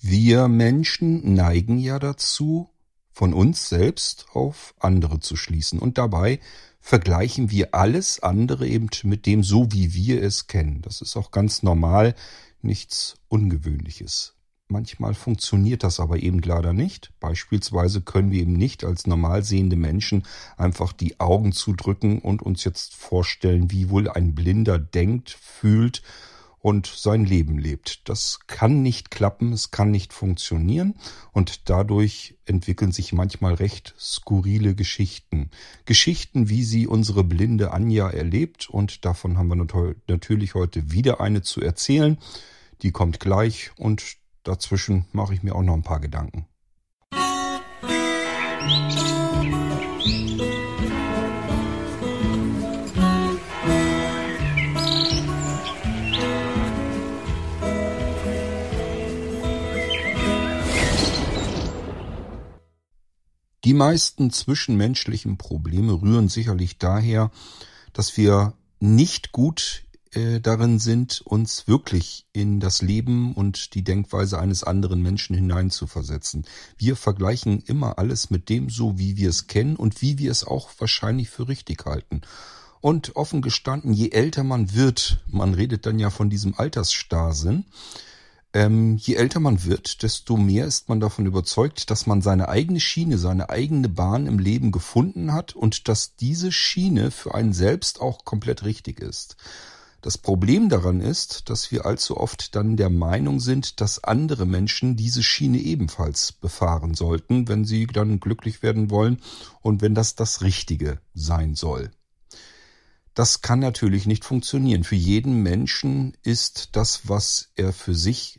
Wir Menschen neigen ja dazu, von uns selbst auf andere zu schließen. Und dabei vergleichen wir alles andere eben mit dem so, wie wir es kennen. Das ist auch ganz normal, nichts Ungewöhnliches. Manchmal funktioniert das aber eben leider nicht. Beispielsweise können wir eben nicht als normal sehende Menschen einfach die Augen zudrücken und uns jetzt vorstellen, wie wohl ein Blinder denkt, fühlt und sein Leben lebt. Das kann nicht klappen, es kann nicht funktionieren und dadurch entwickeln sich manchmal recht skurrile Geschichten. Geschichten, wie sie unsere blinde Anja erlebt und davon haben wir natürlich heute wieder eine zu erzählen. Die kommt gleich und dazwischen mache ich mir auch noch ein paar Gedanken. Musik Die meisten zwischenmenschlichen Probleme rühren sicherlich daher, dass wir nicht gut äh, darin sind, uns wirklich in das Leben und die Denkweise eines anderen Menschen hineinzuversetzen. Wir vergleichen immer alles mit dem so, wie wir es kennen und wie wir es auch wahrscheinlich für richtig halten. Und offen gestanden, je älter man wird, man redet dann ja von diesem Altersstarrsinn, ähm, je älter man wird, desto mehr ist man davon überzeugt, dass man seine eigene Schiene, seine eigene Bahn im Leben gefunden hat und dass diese Schiene für einen selbst auch komplett richtig ist. Das Problem daran ist, dass wir allzu oft dann der Meinung sind, dass andere Menschen diese Schiene ebenfalls befahren sollten, wenn sie dann glücklich werden wollen und wenn das das Richtige sein soll. Das kann natürlich nicht funktionieren. Für jeden Menschen ist das, was er für sich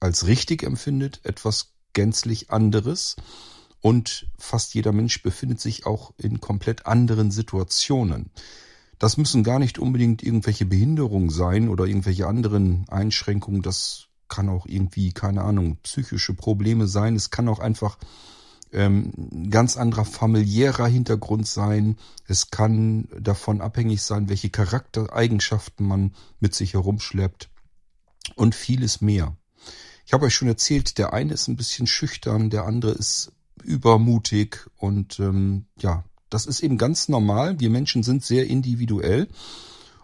als richtig empfindet, etwas gänzlich anderes. Und fast jeder Mensch befindet sich auch in komplett anderen Situationen. Das müssen gar nicht unbedingt irgendwelche Behinderungen sein oder irgendwelche anderen Einschränkungen. Das kann auch irgendwie, keine Ahnung, psychische Probleme sein. Es kann auch einfach ähm, ganz anderer familiärer Hintergrund sein. Es kann davon abhängig sein, welche Charaktereigenschaften man mit sich herumschleppt und vieles mehr. Ich habe euch schon erzählt, der eine ist ein bisschen schüchtern, der andere ist übermutig und ähm, ja, das ist eben ganz normal. Wir Menschen sind sehr individuell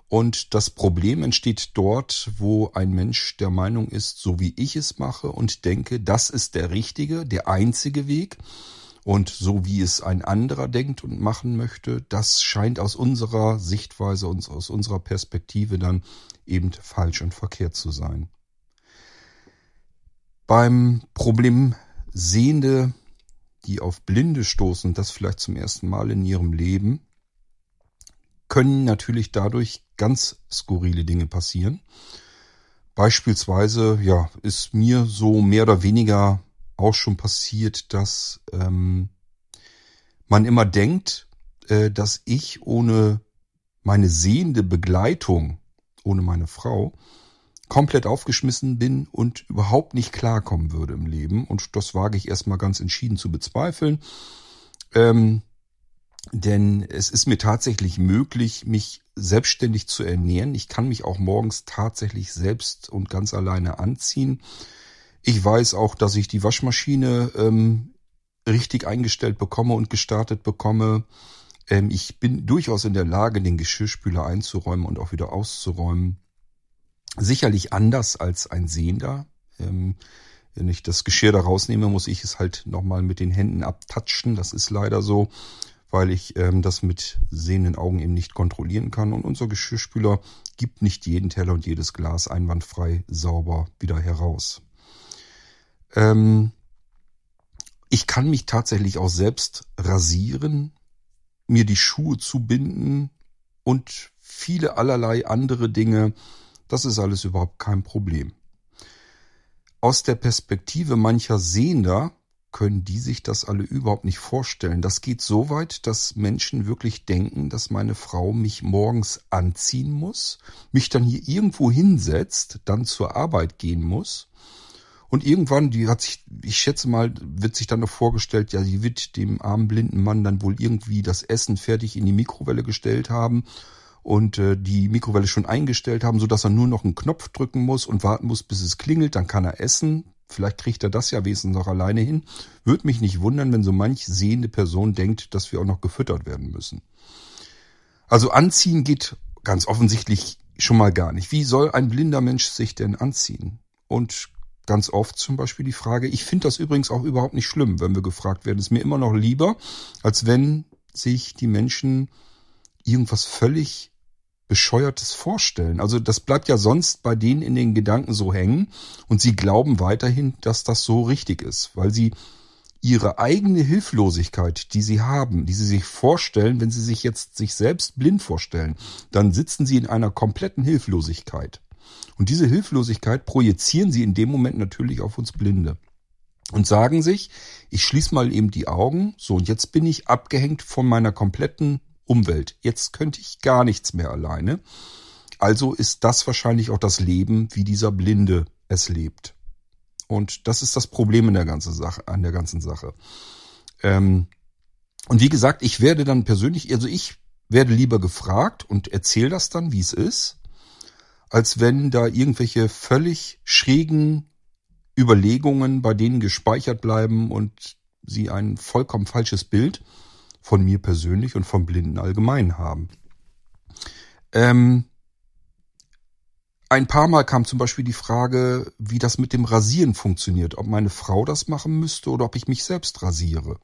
und das Problem entsteht dort, wo ein Mensch der Meinung ist, so wie ich es mache und denke, das ist der richtige, der einzige Weg. Und so wie es ein anderer denkt und machen möchte, das scheint aus unserer Sichtweise und aus unserer Perspektive dann eben falsch und verkehrt zu sein. Beim Problem Sehende, die auf Blinde stoßen, das vielleicht zum ersten Mal in ihrem Leben, können natürlich dadurch ganz skurrile Dinge passieren. Beispielsweise, ja, ist mir so mehr oder weniger auch schon passiert, dass ähm, man immer denkt, äh, dass ich ohne meine sehende Begleitung, ohne meine Frau, komplett aufgeschmissen bin und überhaupt nicht klarkommen würde im Leben. Und das wage ich erstmal ganz entschieden zu bezweifeln. Ähm, denn es ist mir tatsächlich möglich, mich selbstständig zu ernähren. Ich kann mich auch morgens tatsächlich selbst und ganz alleine anziehen. Ich weiß auch, dass ich die Waschmaschine ähm, richtig eingestellt bekomme und gestartet bekomme. Ähm, ich bin durchaus in der Lage, den Geschirrspüler einzuräumen und auch wieder auszuräumen. Sicherlich anders als ein Sehender. Ähm, wenn ich das Geschirr da rausnehme, muss ich es halt nochmal mit den Händen abtatschen. Das ist leider so weil ich ähm, das mit sehenden Augen eben nicht kontrollieren kann. Und unser Geschirrspüler gibt nicht jeden Teller und jedes Glas einwandfrei sauber wieder heraus. Ähm, ich kann mich tatsächlich auch selbst rasieren, mir die Schuhe zubinden und viele allerlei andere Dinge. Das ist alles überhaupt kein Problem. Aus der Perspektive mancher Sehender können die sich das alle überhaupt nicht vorstellen. Das geht so weit, dass Menschen wirklich denken, dass meine Frau mich morgens anziehen muss, mich dann hier irgendwo hinsetzt, dann zur Arbeit gehen muss. Und irgendwann, die hat sich, ich schätze mal, wird sich dann noch vorgestellt, ja, sie wird dem armen blinden Mann dann wohl irgendwie das Essen fertig in die Mikrowelle gestellt haben und äh, die Mikrowelle schon eingestellt haben, so dass er nur noch einen Knopf drücken muss und warten muss, bis es klingelt, dann kann er essen. Vielleicht kriegt er das ja wesentlich noch alleine hin. Würde mich nicht wundern, wenn so manch sehende Person denkt, dass wir auch noch gefüttert werden müssen. Also anziehen geht ganz offensichtlich schon mal gar nicht. Wie soll ein blinder Mensch sich denn anziehen? Und ganz oft zum Beispiel die Frage, ich finde das übrigens auch überhaupt nicht schlimm, wenn wir gefragt werden. ist mir immer noch lieber, als wenn sich die Menschen irgendwas völlig Bescheuertes vorstellen. Also das bleibt ja sonst bei denen in den Gedanken so hängen und sie glauben weiterhin, dass das so richtig ist, weil sie ihre eigene Hilflosigkeit, die sie haben, die sie sich vorstellen, wenn sie sich jetzt sich selbst blind vorstellen, dann sitzen sie in einer kompletten Hilflosigkeit. Und diese Hilflosigkeit projizieren sie in dem Moment natürlich auf uns Blinde und sagen sich, ich schließe mal eben die Augen, so und jetzt bin ich abgehängt von meiner kompletten Umwelt. Jetzt könnte ich gar nichts mehr alleine. Also ist das wahrscheinlich auch das Leben, wie dieser Blinde es lebt. Und das ist das Problem in der ganzen Sache, an der ganzen Sache. Ähm, und wie gesagt, ich werde dann persönlich, also ich werde lieber gefragt und erzähle das dann, wie es ist, als wenn da irgendwelche völlig schrägen Überlegungen bei denen gespeichert bleiben und sie ein vollkommen falsches Bild von mir persönlich und vom Blinden allgemein haben. Ähm, ein paar Mal kam zum Beispiel die Frage, wie das mit dem Rasieren funktioniert, ob meine Frau das machen müsste oder ob ich mich selbst rasiere.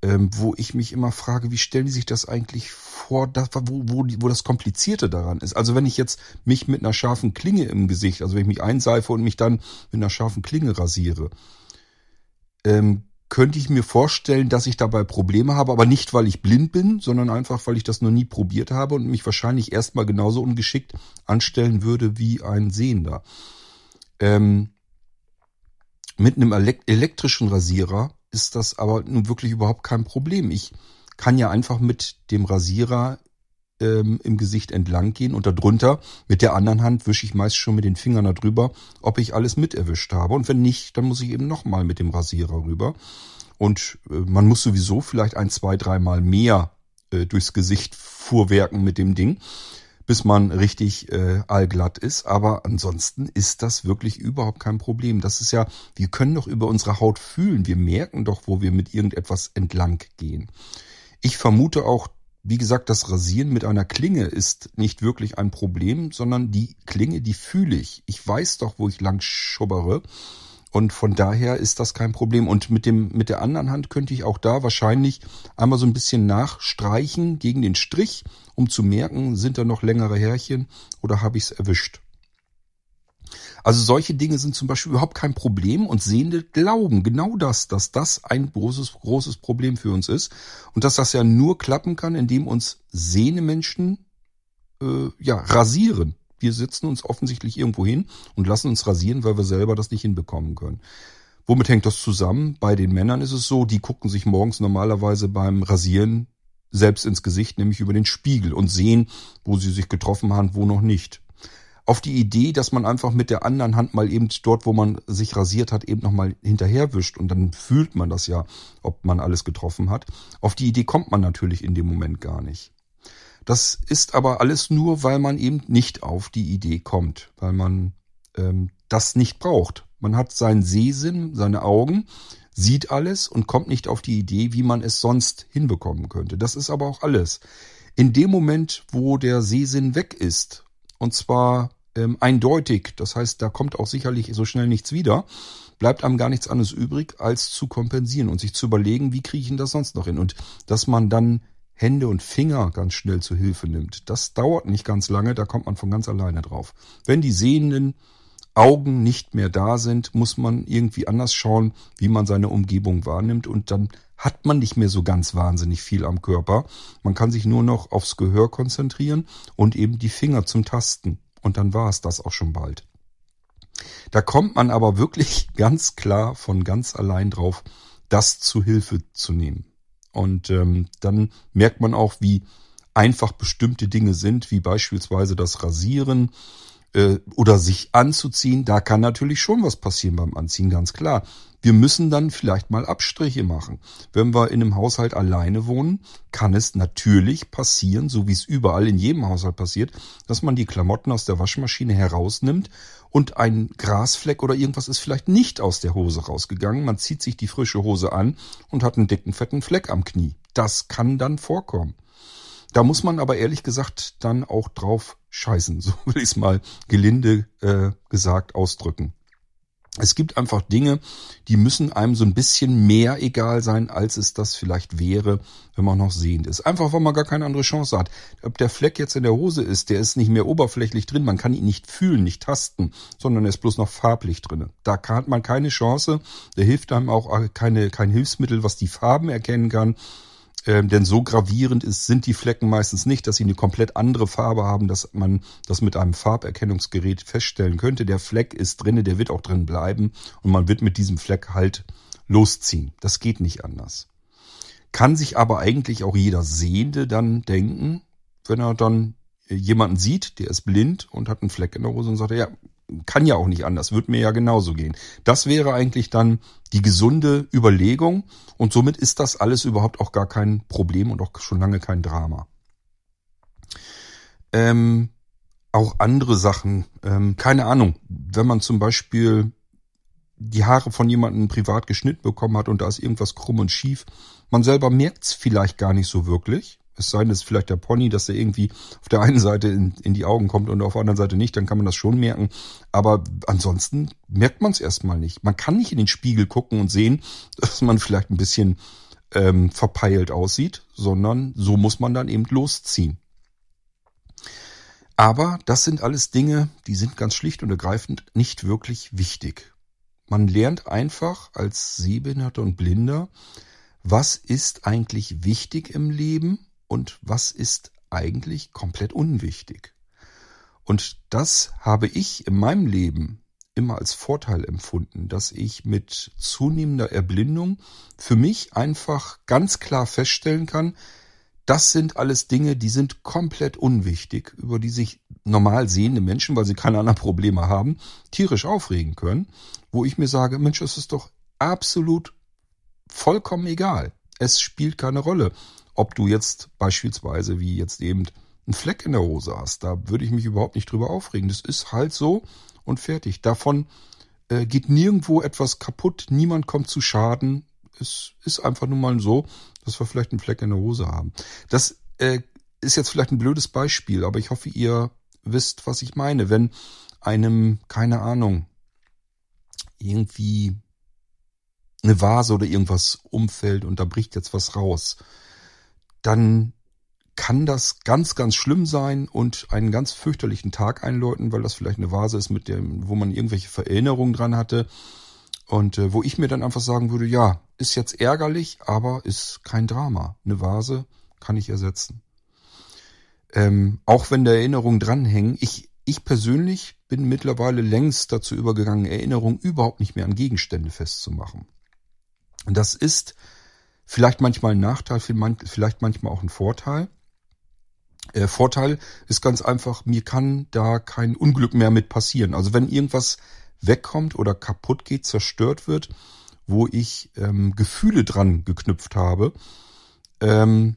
Ähm, wo ich mich immer frage, wie stellen die sich das eigentlich vor, das, wo, wo, wo das Komplizierte daran ist. Also wenn ich jetzt mich mit einer scharfen Klinge im Gesicht, also wenn ich mich einseife und mich dann mit einer scharfen Klinge rasiere, ähm, könnte ich mir vorstellen, dass ich dabei Probleme habe, aber nicht, weil ich blind bin, sondern einfach, weil ich das noch nie probiert habe und mich wahrscheinlich erstmal genauso ungeschickt anstellen würde wie ein Sehender. Ähm, mit einem elektrischen Rasierer ist das aber nun wirklich überhaupt kein Problem. Ich kann ja einfach mit dem Rasierer ähm, im Gesicht entlang gehen und darunter mit der anderen Hand wische ich meist schon mit den Fingern darüber, ob ich alles mit erwischt habe. Und wenn nicht, dann muss ich eben nochmal mit dem Rasierer rüber. Und äh, man muss sowieso vielleicht ein, zwei, dreimal mehr äh, durchs Gesicht fuhrwerken mit dem Ding, bis man richtig äh, allglatt ist. Aber ansonsten ist das wirklich überhaupt kein Problem. Das ist ja, wir können doch über unsere Haut fühlen. Wir merken doch, wo wir mit irgendetwas entlang gehen. Ich vermute auch, wie gesagt, das Rasieren mit einer Klinge ist nicht wirklich ein Problem, sondern die Klinge, die fühle ich. Ich weiß doch, wo ich lang schubbere. Und von daher ist das kein Problem. Und mit dem, mit der anderen Hand könnte ich auch da wahrscheinlich einmal so ein bisschen nachstreichen gegen den Strich, um zu merken, sind da noch längere Härchen oder habe ich es erwischt. Also solche Dinge sind zum Beispiel überhaupt kein Problem und Sehende glauben genau das, dass das ein großes, großes Problem für uns ist und dass das ja nur klappen kann, indem uns sehende Menschen äh, ja rasieren. Wir sitzen uns offensichtlich irgendwo hin und lassen uns rasieren, weil wir selber das nicht hinbekommen können. Womit hängt das zusammen? Bei den Männern ist es so, die gucken sich morgens normalerweise beim Rasieren selbst ins Gesicht, nämlich über den Spiegel und sehen, wo sie sich getroffen haben, wo noch nicht auf die Idee, dass man einfach mit der anderen Hand mal eben dort, wo man sich rasiert hat, eben nochmal hinterherwischt und dann fühlt man das ja, ob man alles getroffen hat. Auf die Idee kommt man natürlich in dem Moment gar nicht. Das ist aber alles nur, weil man eben nicht auf die Idee kommt, weil man ähm, das nicht braucht. Man hat seinen Sehsinn, seine Augen, sieht alles und kommt nicht auf die Idee, wie man es sonst hinbekommen könnte. Das ist aber auch alles. In dem Moment, wo der Sehsinn weg ist, und zwar ähm, eindeutig. Das heißt, da kommt auch sicherlich so schnell nichts wieder. Bleibt einem gar nichts anderes übrig, als zu kompensieren und sich zu überlegen, wie kriege ich denn das sonst noch hin? Und dass man dann Hände und Finger ganz schnell zu Hilfe nimmt, das dauert nicht ganz lange, da kommt man von ganz alleine drauf. Wenn die sehenden Augen nicht mehr da sind, muss man irgendwie anders schauen, wie man seine Umgebung wahrnimmt und dann hat man nicht mehr so ganz wahnsinnig viel am Körper. Man kann sich nur noch aufs Gehör konzentrieren und eben die Finger zum Tasten. Und dann war es das auch schon bald. Da kommt man aber wirklich ganz klar von ganz allein drauf, das zu Hilfe zu nehmen. Und ähm, dann merkt man auch, wie einfach bestimmte Dinge sind, wie beispielsweise das Rasieren, äh, oder sich anzuziehen, da kann natürlich schon was passieren beim Anziehen, ganz klar. Wir müssen dann vielleicht mal Abstriche machen. Wenn wir in einem Haushalt alleine wohnen, kann es natürlich passieren, so wie es überall in jedem Haushalt passiert, dass man die Klamotten aus der Waschmaschine herausnimmt und ein Grasfleck oder irgendwas ist vielleicht nicht aus der Hose rausgegangen. Man zieht sich die frische Hose an und hat einen dicken, fetten Fleck am Knie. Das kann dann vorkommen. Da muss man aber ehrlich gesagt dann auch drauf scheißen, so will ich es mal gelinde äh, gesagt ausdrücken. Es gibt einfach Dinge, die müssen einem so ein bisschen mehr egal sein, als es das vielleicht wäre, wenn man noch sehend ist. Einfach, weil man gar keine andere Chance hat. Ob der Fleck jetzt in der Hose ist, der ist nicht mehr oberflächlich drin, man kann ihn nicht fühlen, nicht tasten, sondern er ist bloß noch farblich drin. Da hat man keine Chance, da hilft einem auch keine, kein Hilfsmittel, was die Farben erkennen kann. Ähm, denn so gravierend ist, sind die Flecken meistens nicht, dass sie eine komplett andere Farbe haben, dass man das mit einem Farberkennungsgerät feststellen könnte. Der Fleck ist drinne, der wird auch drin bleiben und man wird mit diesem Fleck halt losziehen. Das geht nicht anders. Kann sich aber eigentlich auch jeder Sehende dann denken, wenn er dann jemanden sieht, der ist blind und hat einen Fleck in der Hose und sagt, ja, kann ja auch nicht anders, wird mir ja genauso gehen. Das wäre eigentlich dann die gesunde Überlegung und somit ist das alles überhaupt auch gar kein Problem und auch schon lange kein Drama. Ähm, auch andere Sachen, ähm, keine Ahnung, wenn man zum Beispiel die Haare von jemandem privat geschnitten bekommen hat und da ist irgendwas krumm und schief, man selber merkt es vielleicht gar nicht so wirklich. Es sei denn, es ist vielleicht der Pony, dass der irgendwie auf der einen Seite in, in die Augen kommt und auf der anderen Seite nicht, dann kann man das schon merken. Aber ansonsten merkt man es erstmal nicht. Man kann nicht in den Spiegel gucken und sehen, dass man vielleicht ein bisschen ähm, verpeilt aussieht, sondern so muss man dann eben losziehen. Aber das sind alles Dinge, die sind ganz schlicht und ergreifend nicht wirklich wichtig. Man lernt einfach als Sehbehinderter und Blinder, was ist eigentlich wichtig im Leben und was ist eigentlich komplett unwichtig. Und das habe ich in meinem Leben immer als Vorteil empfunden, dass ich mit zunehmender Erblindung für mich einfach ganz klar feststellen kann, das sind alles Dinge, die sind komplett unwichtig, über die sich normal sehende Menschen, weil sie keine anderen Probleme haben, tierisch aufregen können, wo ich mir sage, Mensch, es ist doch absolut vollkommen egal. Es spielt keine Rolle ob du jetzt beispielsweise wie jetzt eben einen Fleck in der Hose hast. Da würde ich mich überhaupt nicht drüber aufregen. Das ist halt so und fertig. Davon äh, geht nirgendwo etwas kaputt. Niemand kommt zu Schaden. Es ist einfach nur mal so, dass wir vielleicht einen Fleck in der Hose haben. Das äh, ist jetzt vielleicht ein blödes Beispiel, aber ich hoffe, ihr wisst, was ich meine. Wenn einem, keine Ahnung, irgendwie eine Vase oder irgendwas umfällt und da bricht jetzt was raus dann kann das ganz, ganz schlimm sein und einen ganz fürchterlichen Tag einläuten, weil das vielleicht eine Vase ist, mit dem, wo man irgendwelche Vererinnerungen dran hatte. Und äh, wo ich mir dann einfach sagen würde, ja, ist jetzt ärgerlich, aber ist kein Drama. Eine Vase kann ich ersetzen. Ähm, auch wenn da Erinnerungen dranhängen, ich, ich persönlich bin mittlerweile längst dazu übergegangen, Erinnerungen überhaupt nicht mehr an Gegenstände festzumachen. Und das ist Vielleicht manchmal ein Nachteil, vielleicht manchmal auch ein Vorteil. Äh, Vorteil ist ganz einfach, mir kann da kein Unglück mehr mit passieren. Also wenn irgendwas wegkommt oder kaputt geht, zerstört wird, wo ich ähm, Gefühle dran geknüpft habe, ähm,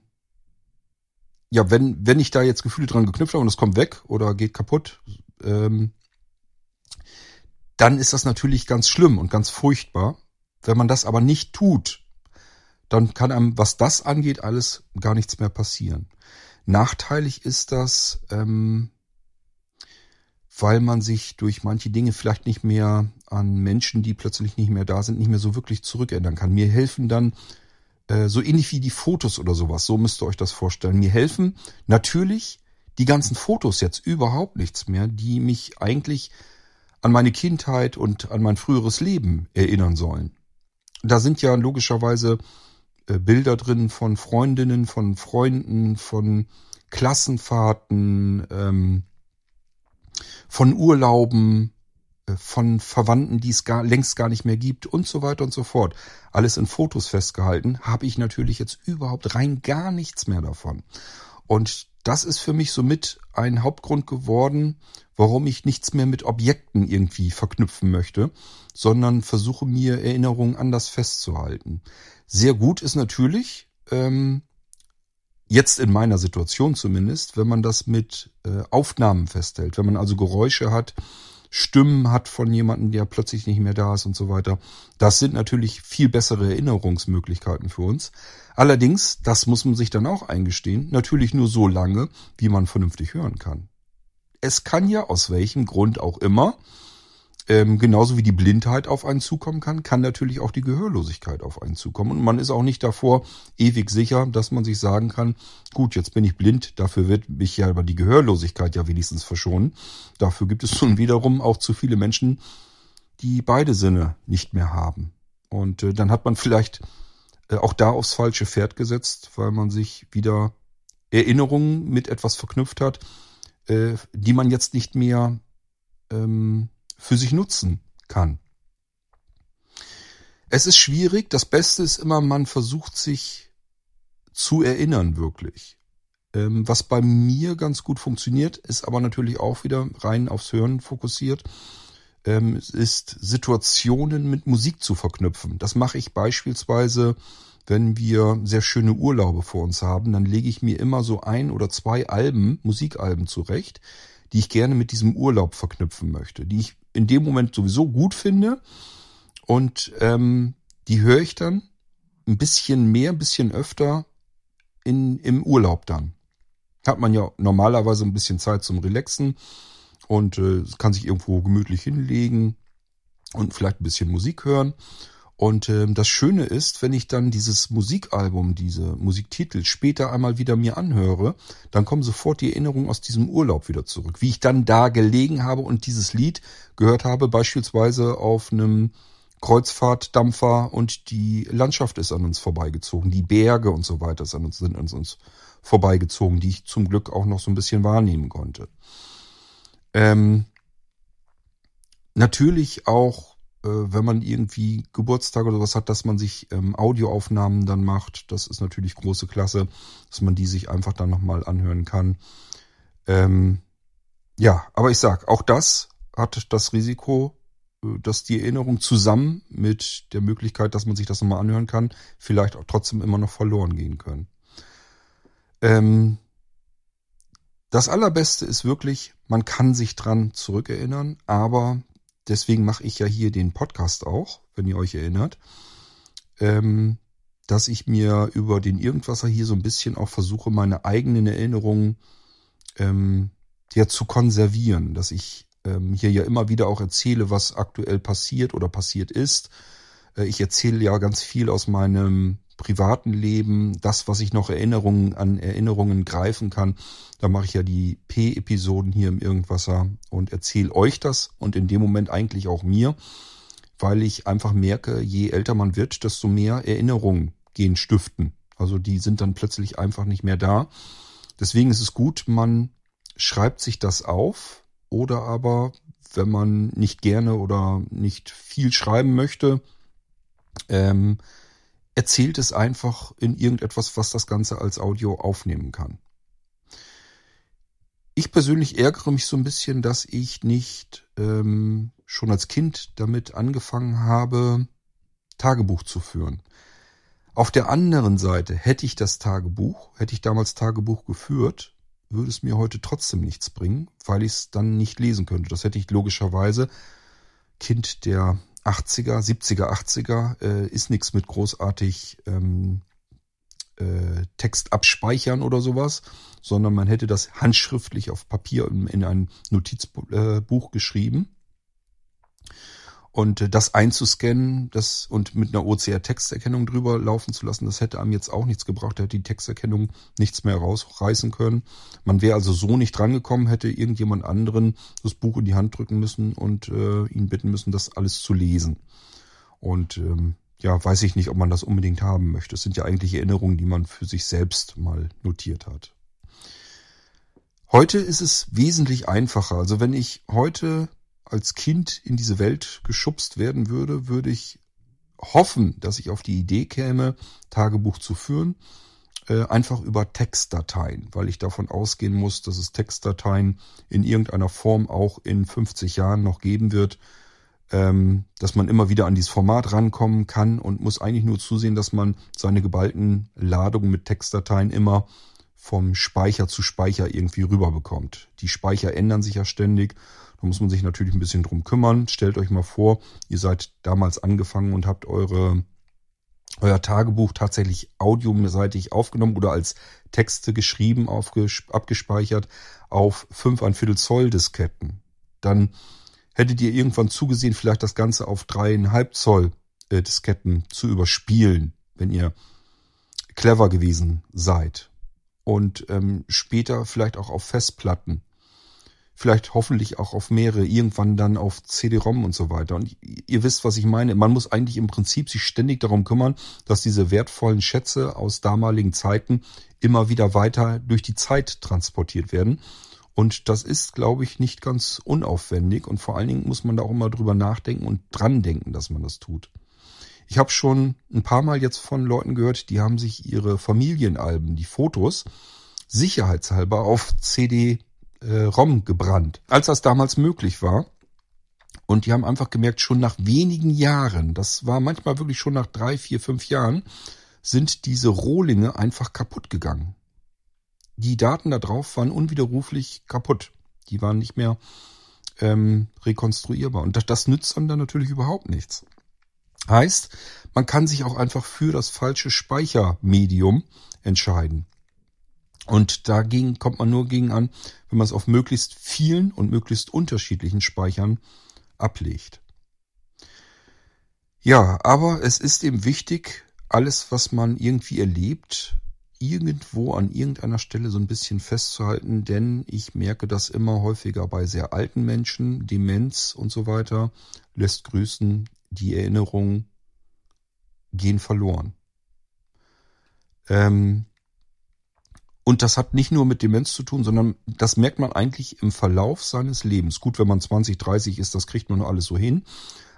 ja, wenn, wenn ich da jetzt Gefühle dran geknüpft habe und es kommt weg oder geht kaputt, ähm, dann ist das natürlich ganz schlimm und ganz furchtbar. Wenn man das aber nicht tut, dann kann einem, was das angeht, alles gar nichts mehr passieren. Nachteilig ist das, ähm, weil man sich durch manche Dinge vielleicht nicht mehr an Menschen, die plötzlich nicht mehr da sind, nicht mehr so wirklich zurückerinnern kann. Mir helfen dann äh, so ähnlich wie die Fotos oder sowas, so müsst ihr euch das vorstellen. Mir helfen natürlich die ganzen Fotos jetzt überhaupt nichts mehr, die mich eigentlich an meine Kindheit und an mein früheres Leben erinnern sollen. Da sind ja logischerweise Bilder drin von Freundinnen, von Freunden, von Klassenfahrten, ähm, von Urlauben, äh, von Verwandten, die es gar, längst gar nicht mehr gibt und so weiter und so fort. Alles in Fotos festgehalten, habe ich natürlich jetzt überhaupt rein gar nichts mehr davon. Und das ist für mich somit ein Hauptgrund geworden, warum ich nichts mehr mit Objekten irgendwie verknüpfen möchte, sondern versuche mir Erinnerungen anders festzuhalten. Sehr gut ist natürlich, ähm, jetzt in meiner Situation zumindest, wenn man das mit äh, Aufnahmen festhält, wenn man also Geräusche hat, Stimmen hat von jemandem, der plötzlich nicht mehr da ist und so weiter. Das sind natürlich viel bessere Erinnerungsmöglichkeiten für uns. Allerdings, das muss man sich dann auch eingestehen, natürlich nur so lange, wie man vernünftig hören kann. Es kann ja aus welchem Grund auch immer ähm, genauso wie die Blindheit auf einen zukommen kann, kann natürlich auch die Gehörlosigkeit auf einen zukommen. Und man ist auch nicht davor ewig sicher, dass man sich sagen kann, gut, jetzt bin ich blind, dafür wird mich ja aber die Gehörlosigkeit ja wenigstens verschonen. Dafür gibt es nun wiederum auch zu viele Menschen, die beide Sinne nicht mehr haben. Und äh, dann hat man vielleicht äh, auch da aufs falsche Pferd gesetzt, weil man sich wieder Erinnerungen mit etwas verknüpft hat, äh, die man jetzt nicht mehr ähm, für sich nutzen kann. Es ist schwierig. Das Beste ist immer, man versucht sich zu erinnern wirklich. Ähm, was bei mir ganz gut funktioniert, ist aber natürlich auch wieder rein aufs Hören fokussiert, ähm, ist Situationen mit Musik zu verknüpfen. Das mache ich beispielsweise, wenn wir sehr schöne Urlaube vor uns haben, dann lege ich mir immer so ein oder zwei Alben, Musikalben zurecht, die ich gerne mit diesem Urlaub verknüpfen möchte, die ich in dem Moment sowieso gut finde. Und ähm, die höre ich dann ein bisschen mehr, ein bisschen öfter in, im Urlaub dann. Hat man ja normalerweise ein bisschen Zeit zum Relaxen und äh, kann sich irgendwo gemütlich hinlegen und vielleicht ein bisschen Musik hören. Und äh, das Schöne ist, wenn ich dann dieses Musikalbum, diese Musiktitel später einmal wieder mir anhöre, dann kommen sofort die Erinnerungen aus diesem Urlaub wieder zurück. Wie ich dann da gelegen habe und dieses Lied gehört habe, beispielsweise auf einem Kreuzfahrtdampfer und die Landschaft ist an uns vorbeigezogen, die Berge und so weiter sind an uns, sind an uns vorbeigezogen, die ich zum Glück auch noch so ein bisschen wahrnehmen konnte. Ähm, natürlich auch äh, wenn man irgendwie Geburtstag oder was hat, dass man sich ähm, Audioaufnahmen dann macht. Das ist natürlich große Klasse, dass man die sich einfach dann nochmal anhören kann. Ähm, ja, aber ich sag, auch das hat das Risiko, äh, dass die Erinnerung zusammen mit der Möglichkeit, dass man sich das nochmal anhören kann, vielleicht auch trotzdem immer noch verloren gehen können. Ähm, das Allerbeste ist wirklich, man kann sich dran zurückerinnern, aber deswegen mache ich ja hier den Podcast auch, wenn ihr euch erinnert, ähm, dass ich mir über den Irgendwasser hier so ein bisschen auch versuche, meine eigenen Erinnerungen ähm, ja zu konservieren, dass ich ähm, hier ja immer wieder auch erzähle, was aktuell passiert oder passiert ist. Äh, ich erzähle ja ganz viel aus meinem privaten Leben, das, was ich noch Erinnerungen an Erinnerungen greifen kann. Da mache ich ja die P-Episoden hier im Irgendwasser und erzähle euch das und in dem Moment eigentlich auch mir, weil ich einfach merke, je älter man wird, desto mehr Erinnerungen gehen stiften. Also die sind dann plötzlich einfach nicht mehr da. Deswegen ist es gut, man schreibt sich das auf oder aber, wenn man nicht gerne oder nicht viel schreiben möchte, ähm, erzählt es einfach in irgendetwas, was das Ganze als Audio aufnehmen kann. Ich persönlich ärgere mich so ein bisschen, dass ich nicht ähm, schon als Kind damit angefangen habe, Tagebuch zu führen. Auf der anderen Seite hätte ich das Tagebuch, hätte ich damals Tagebuch geführt, würde es mir heute trotzdem nichts bringen, weil ich es dann nicht lesen könnte. Das hätte ich logischerweise Kind der 80er, 70er, 80er äh, ist nichts mit großartig ähm, äh, Text abspeichern oder sowas, sondern man hätte das handschriftlich auf Papier in, in ein Notizbuch äh, geschrieben und das einzuscannen das und mit einer OCR-Texterkennung drüber laufen zu lassen, das hätte einem jetzt auch nichts gebracht. Da hätte die Texterkennung nichts mehr rausreißen können. Man wäre also so nicht drangekommen, hätte irgendjemand anderen das Buch in die Hand drücken müssen und äh, ihn bitten müssen, das alles zu lesen. Und ähm, ja, weiß ich nicht, ob man das unbedingt haben möchte. Es sind ja eigentlich Erinnerungen, die man für sich selbst mal notiert hat. Heute ist es wesentlich einfacher. Also wenn ich heute als Kind in diese Welt geschubst werden würde, würde ich hoffen, dass ich auf die Idee käme, Tagebuch zu führen. äh, einfach über Textdateien, weil ich davon ausgehen muss, dass es Textdateien in irgendeiner Form auch in 50 Jahren noch geben wird, ähm, dass man immer wieder an dieses Format rankommen kann und muss eigentlich nur zusehen, dass man seine geballten Ladungen mit Textdateien immer vom Speicher zu Speicher irgendwie rüberbekommt. Die Speicher ändern sich ja ständig. Da muss man sich natürlich ein bisschen drum kümmern. Stellt euch mal vor, ihr seid damals angefangen und habt eure euer Tagebuch tatsächlich audioseitig aufgenommen oder als Texte geschrieben, abgespeichert auf 5 ein Viertel Zoll Disketten. Dann hättet ihr irgendwann zugesehen, vielleicht das Ganze auf 3,5 Zoll äh, Disketten zu überspielen, wenn ihr clever gewesen seid. Und ähm, später vielleicht auch auf Festplatten vielleicht hoffentlich auch auf mehrere, irgendwann dann auf CD-ROM und so weiter. Und ihr wisst, was ich meine. Man muss eigentlich im Prinzip sich ständig darum kümmern, dass diese wertvollen Schätze aus damaligen Zeiten immer wieder weiter durch die Zeit transportiert werden. Und das ist, glaube ich, nicht ganz unaufwendig. Und vor allen Dingen muss man da auch immer drüber nachdenken und dran denken, dass man das tut. Ich habe schon ein paar Mal jetzt von Leuten gehört, die haben sich ihre Familienalben, die Fotos, sicherheitshalber auf CD äh, ROM gebrannt, als das damals möglich war. Und die haben einfach gemerkt, schon nach wenigen Jahren, das war manchmal wirklich schon nach drei, vier, fünf Jahren, sind diese Rohlinge einfach kaputt gegangen. Die Daten da drauf waren unwiderruflich kaputt. Die waren nicht mehr ähm, rekonstruierbar. Und das, das nützt dann, dann natürlich überhaupt nichts. Heißt, man kann sich auch einfach für das falsche Speichermedium entscheiden. Und dagegen kommt man nur gegen an, wenn man es auf möglichst vielen und möglichst unterschiedlichen Speichern ablegt. Ja, aber es ist eben wichtig, alles, was man irgendwie erlebt, irgendwo an irgendeiner Stelle so ein bisschen festzuhalten, denn ich merke das immer häufiger bei sehr alten Menschen, Demenz und so weiter, lässt grüßen, die Erinnerungen gehen verloren. Ähm, und das hat nicht nur mit Demenz zu tun, sondern das merkt man eigentlich im Verlauf seines Lebens. Gut, wenn man 20, 30 ist, das kriegt man alles so hin.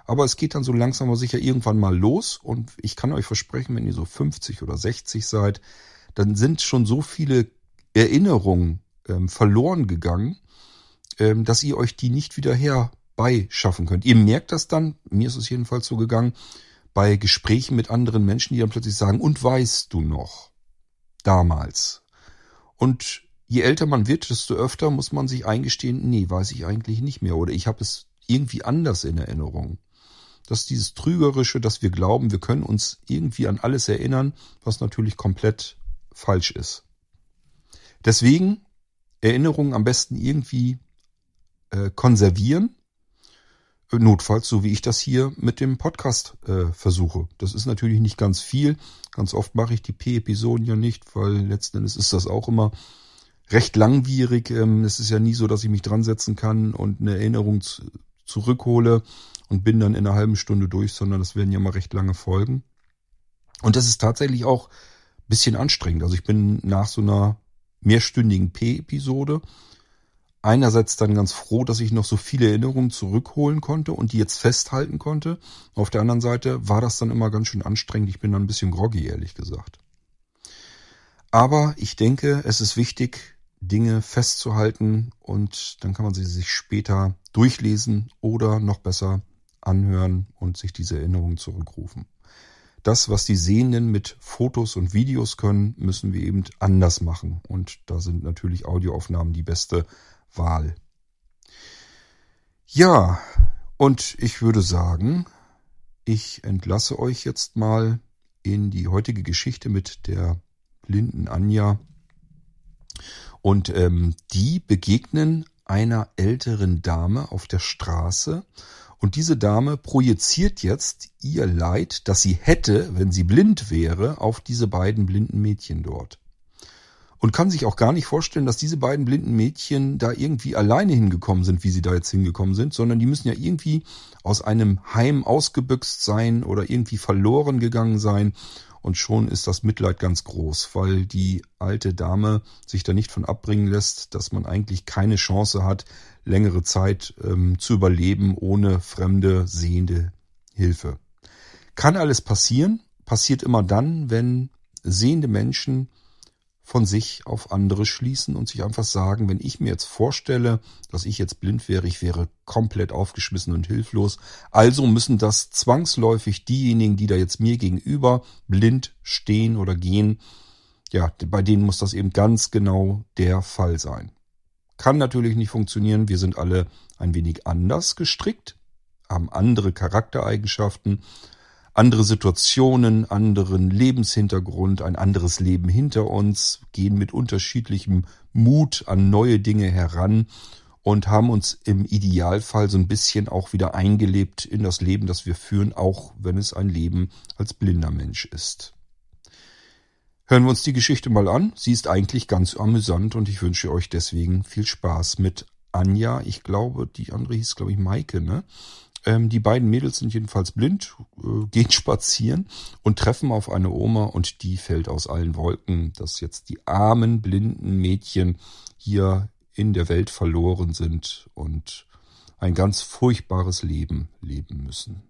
Aber es geht dann so langsam aber sicher irgendwann mal los. Und ich kann euch versprechen, wenn ihr so 50 oder 60 seid, dann sind schon so viele Erinnerungen ähm, verloren gegangen, ähm, dass ihr euch die nicht wieder herbeischaffen könnt. Ihr merkt das dann, mir ist es jedenfalls so gegangen, bei Gesprächen mit anderen Menschen, die dann plötzlich sagen, und weißt du noch, damals, und je älter man wird, desto öfter muss man sich eingestehen, nee, weiß ich eigentlich nicht mehr oder ich habe es irgendwie anders in Erinnerung. Das ist dieses Trügerische, dass wir glauben, wir können uns irgendwie an alles erinnern, was natürlich komplett falsch ist. Deswegen Erinnerungen am besten irgendwie äh, konservieren, notfalls so wie ich das hier mit dem Podcast äh, versuche. Das ist natürlich nicht ganz viel. Ganz oft mache ich die P-Episoden ja nicht, weil letzten Endes ist das auch immer recht langwierig. Ähm, es ist ja nie so, dass ich mich dran setzen kann und eine Erinnerung zu, zurückhole und bin dann in einer halben Stunde durch, sondern das werden ja mal recht lange Folgen. Und das ist tatsächlich auch bisschen anstrengend. Also ich bin nach so einer mehrstündigen P-Episode einerseits dann ganz froh, dass ich noch so viele Erinnerungen zurückholen konnte und die jetzt festhalten konnte. Auf der anderen Seite war das dann immer ganz schön anstrengend. Ich bin dann ein bisschen groggy, ehrlich gesagt. Aber ich denke, es ist wichtig, Dinge festzuhalten und dann kann man sie sich später durchlesen oder noch besser anhören und sich diese Erinnerungen zurückrufen. Das, was die Sehenden mit Fotos und Videos können, müssen wir eben anders machen. Und da sind natürlich Audioaufnahmen die beste Wahl. Ja, und ich würde sagen, ich entlasse euch jetzt mal in die heutige Geschichte mit der blinden Anja. Und ähm, die begegnen einer älteren Dame auf der Straße. Und diese Dame projiziert jetzt ihr Leid, das sie hätte, wenn sie blind wäre, auf diese beiden blinden Mädchen dort und kann sich auch gar nicht vorstellen, dass diese beiden blinden Mädchen da irgendwie alleine hingekommen sind, wie sie da jetzt hingekommen sind, sondern die müssen ja irgendwie aus einem Heim ausgebüxt sein oder irgendwie verloren gegangen sein. Und schon ist das Mitleid ganz groß, weil die alte Dame sich da nicht von abbringen lässt, dass man eigentlich keine Chance hat, längere Zeit ähm, zu überleben ohne fremde, sehende Hilfe. Kann alles passieren, passiert immer dann, wenn sehende Menschen von sich auf andere schließen und sich einfach sagen, wenn ich mir jetzt vorstelle, dass ich jetzt blind wäre, ich wäre komplett aufgeschmissen und hilflos. Also müssen das zwangsläufig diejenigen, die da jetzt mir gegenüber blind stehen oder gehen, ja, bei denen muss das eben ganz genau der Fall sein. Kann natürlich nicht funktionieren. Wir sind alle ein wenig anders gestrickt, haben andere Charaktereigenschaften andere Situationen, anderen Lebenshintergrund, ein anderes Leben hinter uns, gehen mit unterschiedlichem Mut an neue Dinge heran und haben uns im Idealfall so ein bisschen auch wieder eingelebt in das Leben, das wir führen, auch wenn es ein Leben als blinder Mensch ist. Hören wir uns die Geschichte mal an. Sie ist eigentlich ganz amüsant und ich wünsche euch deswegen viel Spaß mit Anja. Ich glaube, die andere hieß, glaube ich, Maike, ne? Ähm, die beiden Mädels sind jedenfalls blind, äh, gehen spazieren und treffen auf eine Oma und die fällt aus allen Wolken, dass jetzt die armen, blinden Mädchen hier in der Welt verloren sind und ein ganz furchtbares Leben leben müssen.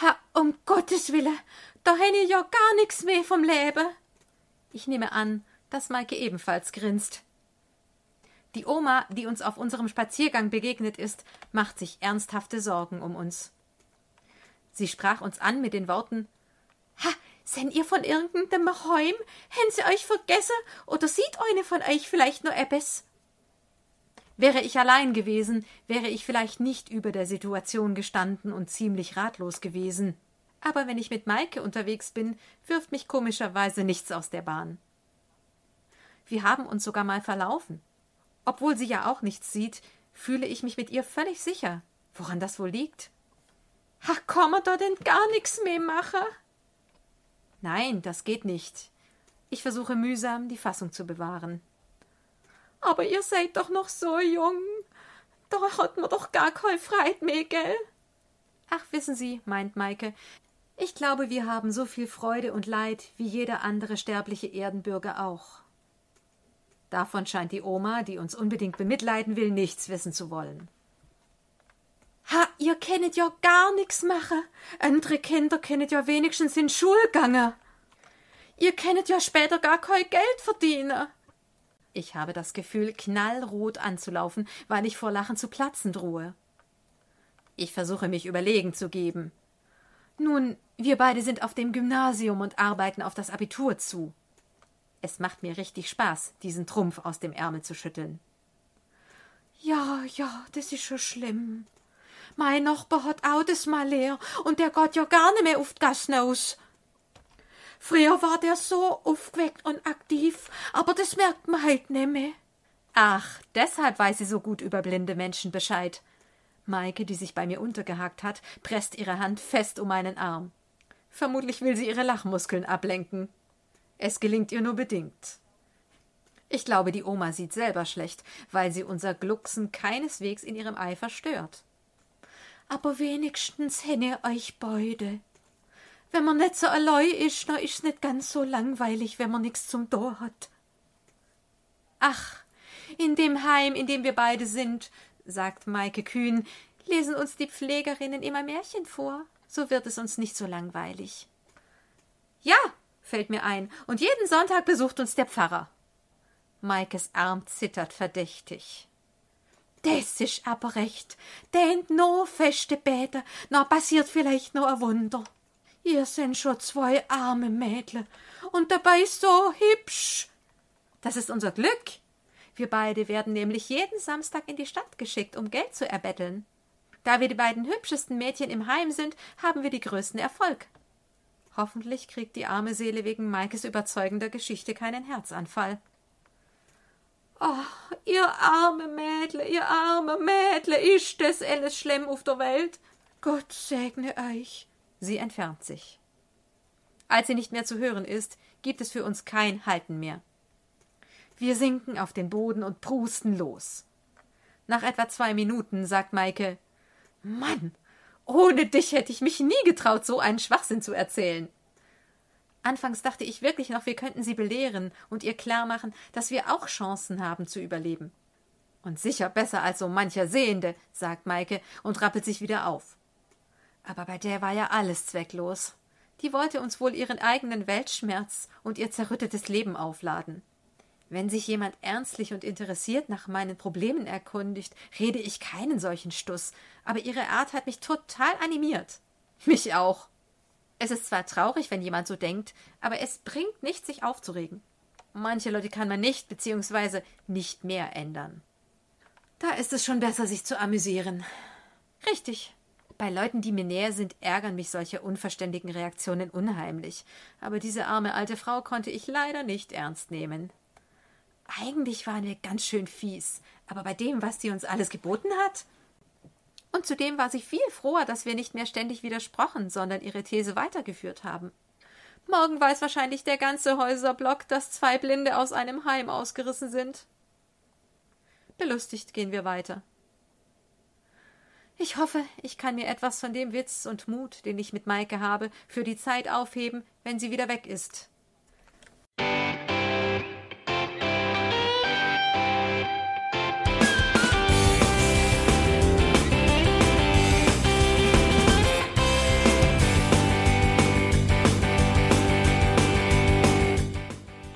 Ha, um Gottes Willen, da ich ja gar nichts mehr vom Leben. Ich nehme an, dass Maike ebenfalls grinst. Die Oma, die uns auf unserem Spaziergang begegnet ist, macht sich ernsthafte Sorgen um uns. Sie sprach uns an mit den Worten Ha, sind ihr von irgendeinem Heim? Hen sie euch vergessen? Oder sieht eine von euch vielleicht nur etwas? Wäre ich allein gewesen, wäre ich vielleicht nicht über der Situation gestanden und ziemlich ratlos gewesen. Aber wenn ich mit Maike unterwegs bin, wirft mich komischerweise nichts aus der Bahn. Wir haben uns sogar mal verlaufen. Obwohl sie ja auch nichts sieht, fühle ich mich mit ihr völlig sicher. Woran das wohl liegt? Ach, kann man da denn gar nichts mehr machen? Nein, das geht nicht. Ich versuche mühsam, die Fassung zu bewahren. Aber ihr seid doch noch so jung. Da hat man doch gar kein Freit mehr, gell? Ach, wissen Sie, meint Maike, ich glaube, wir haben so viel Freude und Leid wie jeder andere sterbliche Erdenbürger auch. Davon scheint die Oma, die uns unbedingt bemitleiden will, nichts wissen zu wollen. Ha, ihr kennet ja gar nix machen. Andere Kinder kennet ja wenigstens in Schulgange. Ihr kennet ja später gar kein Geld verdienen. Ich habe das Gefühl, knallrot anzulaufen, weil ich vor Lachen zu platzen drohe. Ich versuche mich überlegen zu geben. Nun, wir beide sind auf dem Gymnasium und arbeiten auf das Abitur zu. Es macht mir richtig Spaß, diesen Trumpf aus dem Ärmel zu schütteln. Ja, ja, das ist schon schlimm. Mein Nachbar hat auch das mal leer und der geht ja gar nicht mehr auf die Gassen aus. Früher war der so aufgeweckt und aktiv, aber das merkt man halt nicht mehr. Ach, deshalb weiß sie so gut über blinde Menschen Bescheid. Maike, die sich bei mir untergehakt hat, presst ihre Hand fest um meinen Arm. Vermutlich will sie ihre Lachmuskeln ablenken. Es gelingt ihr nur bedingt. Ich glaube, die Oma sieht selber schlecht, weil sie unser Glucksen keineswegs in ihrem Eifer stört. Aber wenigstens henne euch beide. Wenn man nicht so allein ist, dann ist's nicht ganz so langweilig, wenn man nix zum Tor hat. Ach, in dem Heim, in dem wir beide sind, sagt Maike kühn, lesen uns die Pflegerinnen immer Märchen vor. So wird es uns nicht so langweilig. Ja, fällt mir ein, und jeden Sonntag besucht uns der Pfarrer. Maikes Arm zittert verdächtig. Das ist aber recht. Denn no feste Bäder, na passiert vielleicht noch ein Wunder. Ihr sind schon zwei arme Mädle und dabei so hübsch. Das ist unser Glück. Wir beide werden nämlich jeden Samstag in die Stadt geschickt, um Geld zu erbetteln. Da wir die beiden hübschesten Mädchen im Heim sind, haben wir die größten Erfolg. Hoffentlich kriegt die arme Seele wegen Maikes überzeugender Geschichte keinen Herzanfall. Oh, ihr arme Mädle, ihr arme Mädle, ist das alles schlimm auf der Welt? Gott segne euch. Sie entfernt sich. Als sie nicht mehr zu hören ist, gibt es für uns kein Halten mehr. Wir sinken auf den Boden und prusten los. Nach etwa zwei Minuten sagt Maike Mann, ohne dich hätte ich mich nie getraut, so einen Schwachsinn zu erzählen. Anfangs dachte ich wirklich noch, wir könnten sie belehren und ihr klar machen, dass wir auch Chancen haben zu überleben. Und sicher besser als so mancher Sehende, sagt Maike und rappelt sich wieder auf. Aber bei der war ja alles zwecklos. Die wollte uns wohl ihren eigenen Weltschmerz und ihr zerrüttetes Leben aufladen. Wenn sich jemand ernstlich und interessiert nach meinen Problemen erkundigt, rede ich keinen solchen Stuss, aber ihre Art hat mich total animiert. Mich auch. Es ist zwar traurig, wenn jemand so denkt, aber es bringt nichts, sich aufzuregen. Manche Leute kann man nicht bzw. nicht mehr ändern. Da ist es schon besser, sich zu amüsieren. Richtig. Bei Leuten, die mir näher sind, ärgern mich solche unverständigen Reaktionen unheimlich. Aber diese arme alte Frau konnte ich leider nicht ernst nehmen. Eigentlich war eine ganz schön fies, aber bei dem, was sie uns alles geboten hat. Und zudem war sie viel froher, dass wir nicht mehr ständig widersprochen, sondern ihre These weitergeführt haben. Morgen weiß wahrscheinlich der ganze Häuserblock, dass zwei Blinde aus einem Heim ausgerissen sind. Belustigt gehen wir weiter. Ich hoffe, ich kann mir etwas von dem Witz und Mut, den ich mit Maike habe, für die Zeit aufheben, wenn sie wieder weg ist.